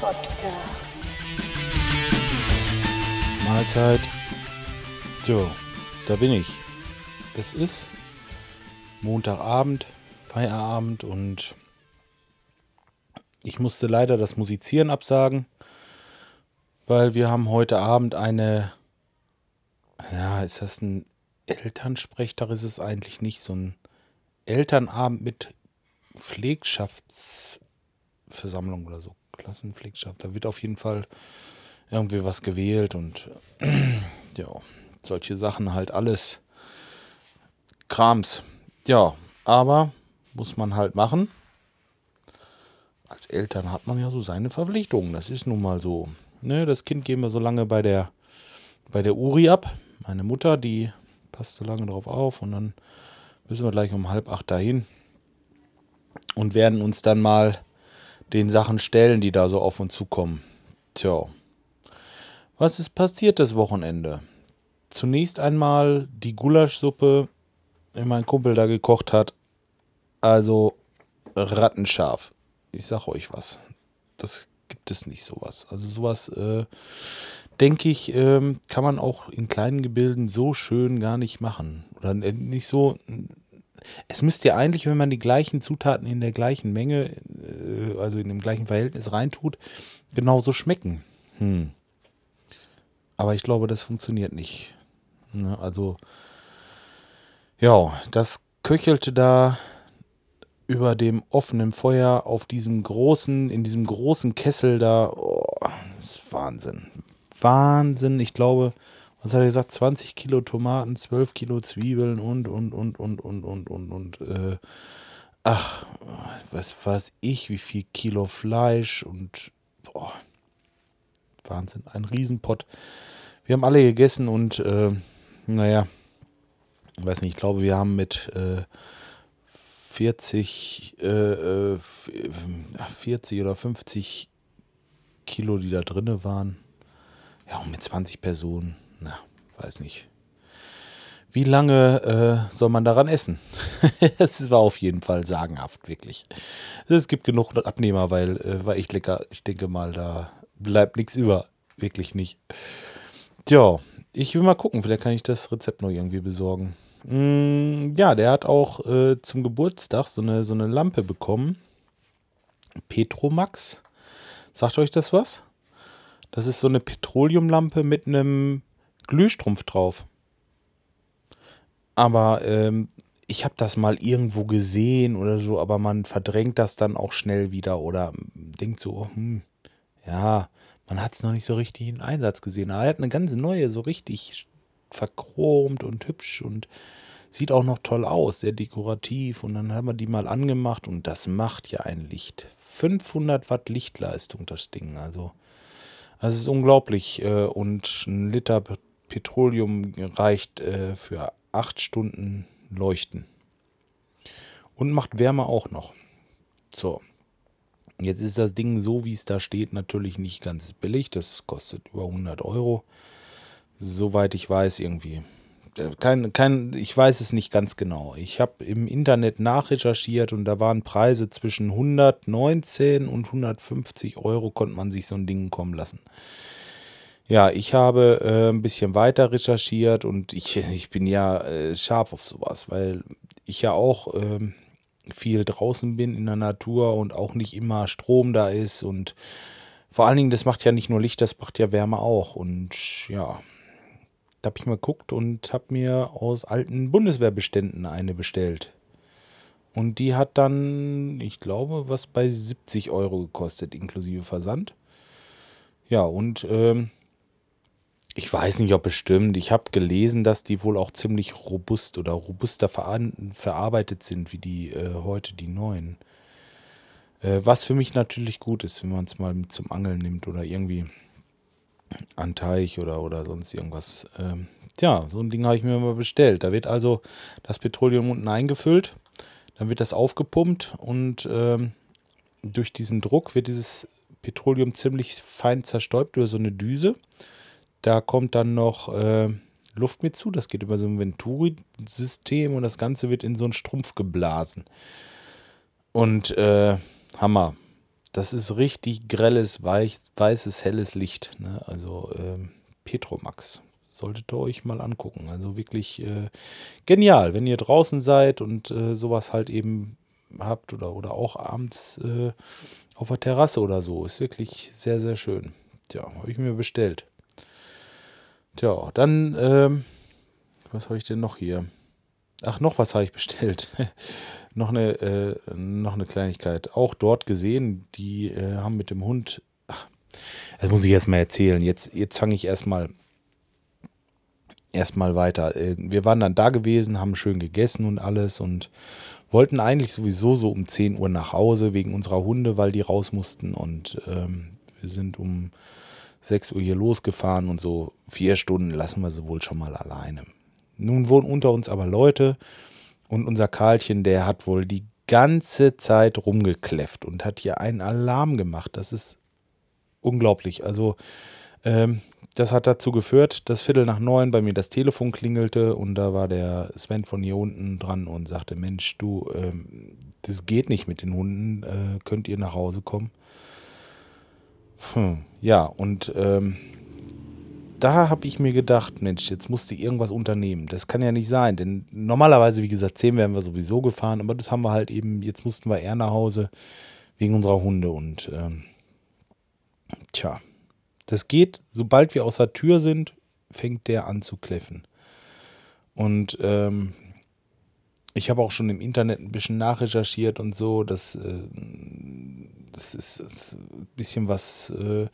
Podcast. Mahlzeit. So, da bin ich. Es ist Montagabend, Feierabend und ich musste leider das Musizieren absagen, weil wir haben heute Abend eine, ja, ist das ein Elternsprechtag? Ist es eigentlich nicht so ein Elternabend mit Pflegschaftsversammlung oder so, Klassenpflegschaft. Da wird auf jeden Fall irgendwie was gewählt und ja, solche Sachen halt alles Krams. Ja, aber muss man halt machen. Als Eltern hat man ja so seine Verpflichtungen. Das ist nun mal so. Ne, das Kind geben wir so lange bei der, bei der Uri ab. Meine Mutter, die passt so lange drauf auf und dann müssen wir gleich um halb acht dahin und werden uns dann mal den Sachen stellen, die da so auf uns zukommen. Tja, was ist passiert das Wochenende? Zunächst einmal die Gulaschsuppe, die mein Kumpel da gekocht hat. Also rattenscharf. Ich sag euch was. Das gibt es nicht sowas. Also sowas, äh, denke ich, ähm, kann man auch in kleinen Gebilden so schön gar nicht machen. Oder nicht so. Es müsste ja eigentlich, wenn man die gleichen Zutaten in der gleichen Menge, äh, also in dem gleichen Verhältnis reintut, genauso schmecken. Hm. Aber ich glaube, das funktioniert nicht. Ne? Also, ja, das köchelte da über dem offenen Feuer auf diesem großen, in diesem großen Kessel da. Oh, das ist Wahnsinn. Wahnsinn. Ich glaube, was hat er gesagt? 20 Kilo Tomaten, 12 Kilo Zwiebeln und, und, und, und, und, und, und, und, äh, ach, was weiß ich, wie viel Kilo Fleisch und, boah, Wahnsinn, ein Riesenpott. Wir haben alle gegessen und, äh, naja, weiß nicht, ich glaube, wir haben mit, äh, 40, äh, 40 äh, oder 50 Kilo, die da drinne waren. Ja, und mit 20 Personen, na, weiß nicht. Wie lange äh, soll man daran essen? Es war auf jeden Fall sagenhaft, wirklich. Es gibt genug Abnehmer, weil äh, war echt lecker. Ich denke mal, da bleibt nichts über. Wirklich nicht. Tja, ich will mal gucken, vielleicht kann ich das Rezept noch irgendwie besorgen. Mm, ja, der hat auch äh, zum Geburtstag so eine, so eine Lampe bekommen. Petromax. Sagt euch das was? Das ist so eine Petroleumlampe mit einem Glühstrumpf drauf. Aber ähm, ich habe das mal irgendwo gesehen oder so, aber man verdrängt das dann auch schnell wieder oder denkt so, hm, ja, man hat es noch nicht so richtig in Einsatz gesehen. Aber er hat eine ganz neue, so richtig verchromt und hübsch und sieht auch noch toll aus, sehr dekorativ. Und dann haben wir die mal angemacht und das macht ja ein Licht. 500 Watt Lichtleistung, das Ding. Also, das ist unglaublich. Äh, und ein Liter Petroleum reicht äh, für acht Stunden Leuchten. Und macht Wärme auch noch. So. Jetzt ist das Ding so, wie es da steht, natürlich nicht ganz billig. Das kostet über 100 Euro soweit ich weiß, irgendwie. Äh, kein, kein, ich weiß es nicht ganz genau. Ich habe im Internet nachrecherchiert und da waren Preise zwischen 119 und 150 Euro, konnte man sich so ein Ding kommen lassen. Ja, ich habe äh, ein bisschen weiter recherchiert und ich, ich bin ja äh, scharf auf sowas, weil ich ja auch äh, viel draußen bin in der Natur und auch nicht immer Strom da ist und vor allen Dingen, das macht ja nicht nur Licht, das macht ja Wärme auch und ja, da habe ich mal geguckt und habe mir aus alten Bundeswehrbeständen eine bestellt. Und die hat dann, ich glaube, was bei 70 Euro gekostet, inklusive Versand. Ja, und ähm, ich weiß nicht, ob bestimmt. Ich habe gelesen, dass die wohl auch ziemlich robust oder robuster ver verarbeitet sind, wie die äh, heute die neuen. Äh, was für mich natürlich gut ist, wenn man es mal mit zum Angeln nimmt oder irgendwie an Teich oder, oder sonst irgendwas. Ähm, tja, so ein Ding habe ich mir mal bestellt. Da wird also das Petroleum unten eingefüllt, dann wird das aufgepumpt und ähm, durch diesen Druck wird dieses Petroleum ziemlich fein zerstäubt über so eine Düse. Da kommt dann noch äh, Luft mit zu, das geht über so ein Venturi-System und das Ganze wird in so einen Strumpf geblasen. Und äh, Hammer. das ist richtig grelles, weich, weißes, helles Licht. Ne? Also ähm, Petromax. Solltet ihr euch mal angucken. Also wirklich äh, genial, wenn ihr draußen seid und äh, sowas halt eben habt oder, oder auch abends äh, auf der Terrasse oder so. Ist wirklich sehr, sehr schön. Tja, habe ich mir bestellt. Tja, dann, ähm, was habe ich denn noch hier? Ach, noch was habe ich bestellt. noch, eine, äh, noch eine Kleinigkeit. Auch dort gesehen, die äh, haben mit dem Hund. Ach, das muss ich erst mal erzählen. Jetzt, jetzt fange ich erstmal erstmal weiter. Äh, wir waren dann da gewesen, haben schön gegessen und alles und wollten eigentlich sowieso so um 10 Uhr nach Hause wegen unserer Hunde, weil die raus mussten. Und ähm, wir sind um 6 Uhr hier losgefahren und so vier Stunden lassen wir sie wohl schon mal alleine. Nun wohnen unter uns aber Leute und unser Karlchen, der hat wohl die ganze Zeit rumgekläfft und hat hier einen Alarm gemacht. Das ist unglaublich. Also ähm, das hat dazu geführt, dass Viertel nach neun bei mir das Telefon klingelte und da war der Sven von hier unten dran und sagte, Mensch, du, ähm, das geht nicht mit den Hunden, äh, könnt ihr nach Hause kommen? Hm, ja, und ähm, da habe ich mir gedacht, Mensch, jetzt musst du irgendwas unternehmen. Das kann ja nicht sein, denn normalerweise, wie gesagt, zehn wären wir sowieso gefahren, aber das haben wir halt eben, jetzt mussten wir eher nach Hause wegen unserer Hunde und ähm, tja, das geht, sobald wir aus der Tür sind, fängt der an zu kläffen. Und ähm, ich habe auch schon im Internet ein bisschen nachrecherchiert und so. Das, äh, das, ist, ein bisschen was. Äh,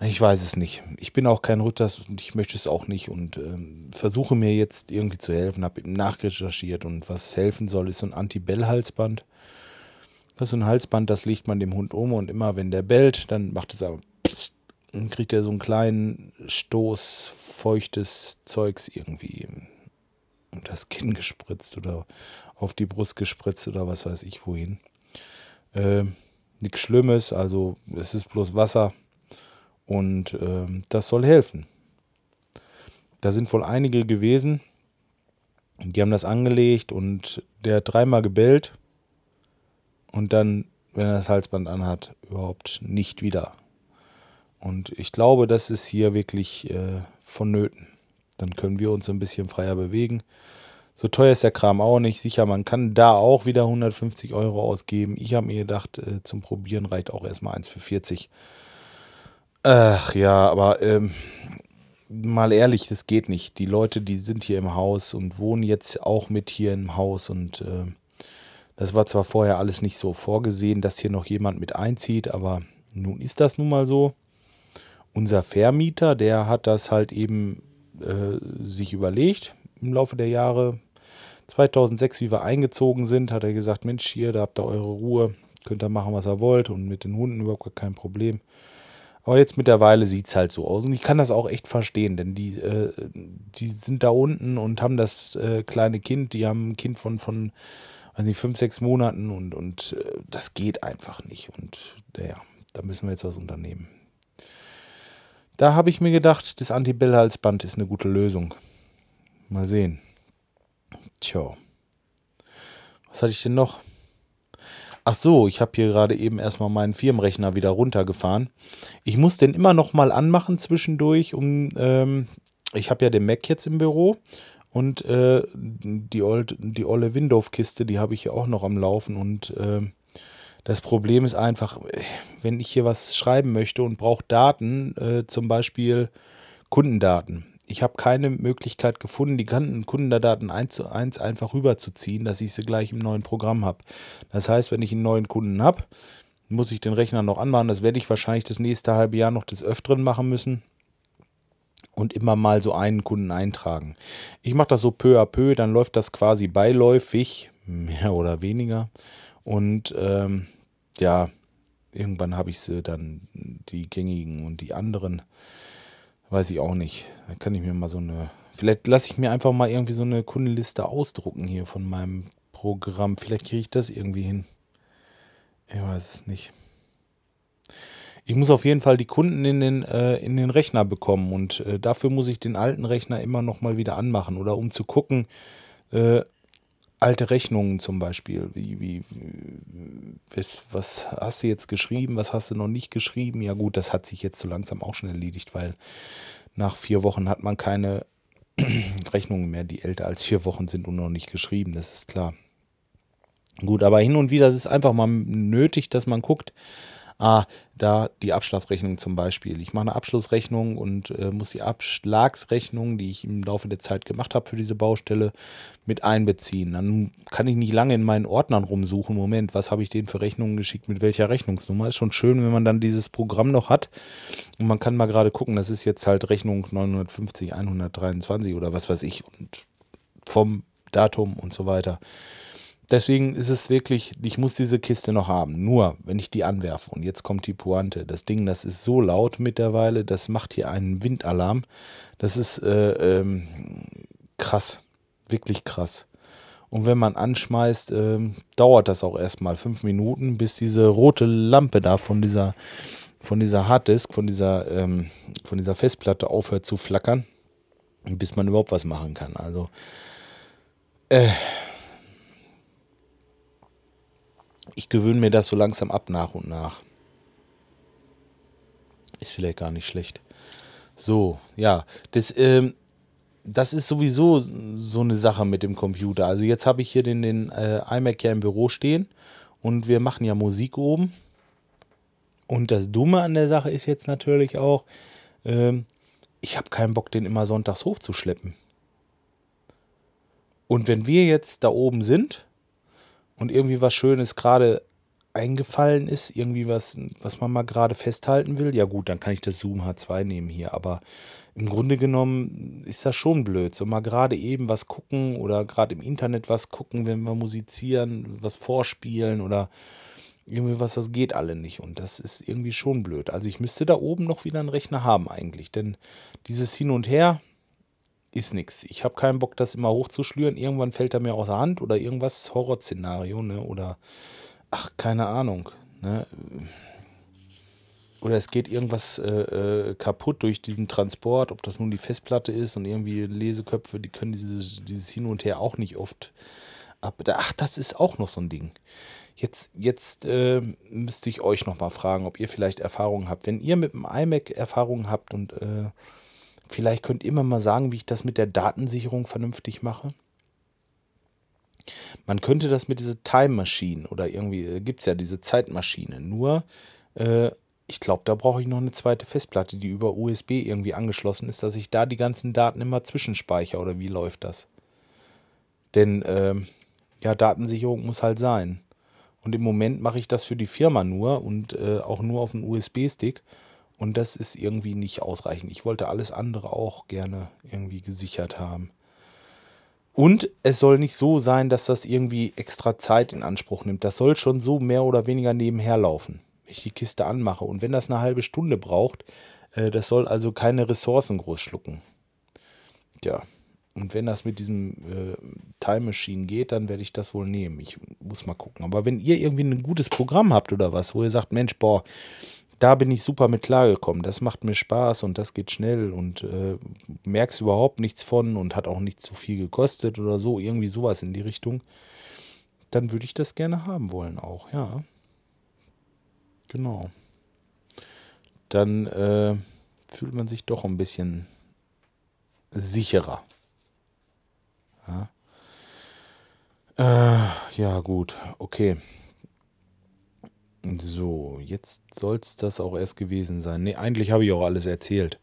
ich weiß es nicht. Ich bin auch kein Ritter und ich möchte es auch nicht und ähm, versuche mir jetzt irgendwie zu helfen. Habe nachrecherchiert und was helfen soll, ist so ein Anti-Bell-Halsband. Das ist so ein Halsband, das legt man dem Hund um und immer wenn der bellt, dann macht es aber pssst, dann kriegt er so einen kleinen Stoß feuchtes Zeugs irgendwie unter das Kinn gespritzt oder auf die Brust gespritzt oder was weiß ich wohin. Äh, Nichts Schlimmes, also es ist bloß Wasser und äh, das soll helfen. Da sind wohl einige gewesen, die haben das angelegt und der hat dreimal gebellt und dann, wenn er das Halsband anhat, überhaupt nicht wieder und ich glaube, das ist hier wirklich äh, vonnöten. Dann können wir uns ein bisschen freier bewegen. So teuer ist der Kram auch nicht. Sicher, man kann da auch wieder 150 Euro ausgeben. Ich habe mir gedacht, äh, zum Probieren reicht auch erstmal eins für 40. Ach ja, aber ähm, mal ehrlich, das geht nicht. Die Leute, die sind hier im Haus und wohnen jetzt auch mit hier im Haus und äh, das war zwar vorher alles nicht so vorgesehen, dass hier noch jemand mit einzieht, aber nun ist das nun mal so unser Vermieter, der hat das halt eben äh, sich überlegt im Laufe der Jahre. 2006, wie wir eingezogen sind, hat er gesagt, Mensch, hier, da habt ihr eure Ruhe, könnt ihr machen, was ihr wollt und mit den Hunden überhaupt kein Problem. Aber jetzt mittlerweile sieht es halt so aus. Und ich kann das auch echt verstehen, denn die, äh, die sind da unten und haben das äh, kleine Kind, die haben ein Kind von, von weiß nicht, fünf, sechs Monaten und, und äh, das geht einfach nicht. Und naja, da müssen wir jetzt was unternehmen. Da habe ich mir gedacht, das Anti-Bell-Halsband ist eine gute Lösung. Mal sehen. Tja. Was hatte ich denn noch? Ach so, ich habe hier gerade eben erstmal meinen Firmenrechner wieder runtergefahren. Ich muss den immer noch mal anmachen zwischendurch, um ähm, ich habe ja den Mac jetzt im Büro und äh, die, old, die olle Windows-Kiste, die habe ich ja auch noch am Laufen und äh, das Problem ist einfach, wenn ich hier was schreiben möchte und brauche Daten, äh, zum Beispiel Kundendaten. Ich habe keine Möglichkeit gefunden, die Kundendaten eins zu eins einfach rüberzuziehen, dass ich sie gleich im neuen Programm habe. Das heißt, wenn ich einen neuen Kunden habe, muss ich den Rechner noch anmachen. Das werde ich wahrscheinlich das nächste halbe Jahr noch des Öfteren machen müssen und immer mal so einen Kunden eintragen. Ich mache das so peu à peu, dann läuft das quasi beiläufig, mehr oder weniger. Und ähm, ja, irgendwann habe ich sie dann, die gängigen und die anderen, weiß ich auch nicht. Da kann ich mir mal so eine, vielleicht lasse ich mir einfach mal irgendwie so eine Kundenliste ausdrucken hier von meinem Programm. Vielleicht kriege ich das irgendwie hin. Ich weiß es nicht. Ich muss auf jeden Fall die Kunden in den, äh, in den Rechner bekommen und äh, dafür muss ich den alten Rechner immer noch mal wieder anmachen oder um zu gucken, äh, alte Rechnungen zum Beispiel. Wie, wie, was, was hast du jetzt geschrieben, was hast du noch nicht geschrieben? Ja gut, das hat sich jetzt so langsam auch schon erledigt, weil nach vier Wochen hat man keine Rechnungen mehr, die älter als vier Wochen sind und noch nicht geschrieben, das ist klar. Gut, aber hin und wieder ist es einfach mal nötig, dass man guckt, ah, da die Abschlagsrechnung zum Beispiel. Ich mache eine Abschlussrechnung und äh, muss die Abschlagsrechnung, die ich im Laufe der Zeit gemacht habe für diese Baustelle, mit einbeziehen. Dann kann ich nicht lange in meinen Ordnern rumsuchen. Moment, was habe ich denen für Rechnungen geschickt, mit welcher Rechnungsnummer? Ist schon schön, wenn man dann dieses Programm noch hat und man kann mal gerade gucken, das ist jetzt halt Rechnung 950, 123 oder was weiß ich und vom Datum und so weiter. Deswegen ist es wirklich, ich muss diese Kiste noch haben. Nur, wenn ich die anwerfe, und jetzt kommt die Pointe, das Ding, das ist so laut mittlerweile, das macht hier einen Windalarm. Das ist äh, ähm, krass, wirklich krass. Und wenn man anschmeißt, äh, dauert das auch erstmal fünf Minuten, bis diese rote Lampe da von dieser, von dieser Harddisk, von dieser, ähm, von dieser Festplatte aufhört zu flackern, bis man überhaupt was machen kann. Also, äh, ich gewöhne mir das so langsam ab nach und nach. Ist vielleicht gar nicht schlecht. So, ja, das, ähm, das ist sowieso so eine Sache mit dem Computer. Also jetzt habe ich hier den, den äh, iMac ja im Büro stehen und wir machen ja Musik oben. Und das Dumme an der Sache ist jetzt natürlich auch, ähm, ich habe keinen Bock, den immer sonntags hochzuschleppen. Und wenn wir jetzt da oben sind und irgendwie was Schönes gerade eingefallen ist, irgendwie was, was man mal gerade festhalten will, ja gut, dann kann ich das Zoom H2 nehmen hier. Aber im Grunde genommen ist das schon blöd. So mal gerade eben was gucken oder gerade im Internet was gucken, wenn wir musizieren, was vorspielen oder irgendwie was, das geht alle nicht. Und das ist irgendwie schon blöd. Also ich müsste da oben noch wieder einen Rechner haben eigentlich. Denn dieses Hin und Her, ist nichts. Ich habe keinen Bock, das immer hochzuschlüren. Irgendwann fällt er mir aus der Hand oder irgendwas Horrorszenario, ne? Oder ach, keine Ahnung. Ne? Oder es geht irgendwas äh, äh, kaputt durch diesen Transport, ob das nun die Festplatte ist und irgendwie Leseköpfe, die können dieses, dieses Hin und Her auch nicht oft ab. Ach, das ist auch noch so ein Ding. Jetzt, jetzt äh, müsste ich euch noch mal fragen, ob ihr vielleicht Erfahrungen habt. Wenn ihr mit dem iMac Erfahrungen habt und äh, Vielleicht könnt ihr mir mal sagen, wie ich das mit der Datensicherung vernünftig mache. Man könnte das mit dieser Time Machine oder irgendwie äh, gibt es ja diese Zeitmaschine. Nur, äh, ich glaube, da brauche ich noch eine zweite Festplatte, die über USB irgendwie angeschlossen ist, dass ich da die ganzen Daten immer zwischenspeichere oder wie läuft das? Denn äh, ja, Datensicherung muss halt sein. Und im Moment mache ich das für die Firma nur und äh, auch nur auf einen USB-Stick. Und das ist irgendwie nicht ausreichend. Ich wollte alles andere auch gerne irgendwie gesichert haben. Und es soll nicht so sein, dass das irgendwie extra Zeit in Anspruch nimmt. Das soll schon so mehr oder weniger nebenher laufen, wenn ich die Kiste anmache. Und wenn das eine halbe Stunde braucht, äh, das soll also keine Ressourcen groß schlucken. Tja, und wenn das mit diesem äh, Time Machine geht, dann werde ich das wohl nehmen. Ich muss mal gucken. Aber wenn ihr irgendwie ein gutes Programm habt oder was, wo ihr sagt, Mensch, boah, da bin ich super mit klargekommen. Das macht mir Spaß und das geht schnell und äh, merkst überhaupt nichts von und hat auch nicht zu viel gekostet oder so, irgendwie sowas in die Richtung. Dann würde ich das gerne haben wollen auch, ja. Genau. Dann äh, fühlt man sich doch ein bisschen sicherer. Ja, äh, ja gut, okay. So, jetzt soll es das auch erst gewesen sein. Ne, eigentlich habe ich auch alles erzählt.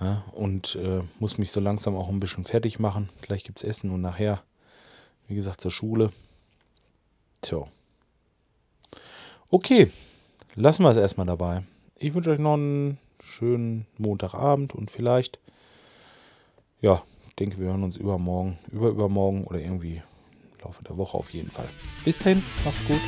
Ja, und äh, muss mich so langsam auch ein bisschen fertig machen. Gleich gibt es Essen und nachher, wie gesagt, zur Schule. Tja. Okay, lassen wir es erstmal dabei. Ich wünsche euch noch einen schönen Montagabend und vielleicht, ja, denke, wir hören uns übermorgen, über übermorgen oder irgendwie im Laufe der Woche auf jeden Fall. Bis dahin, macht's gut.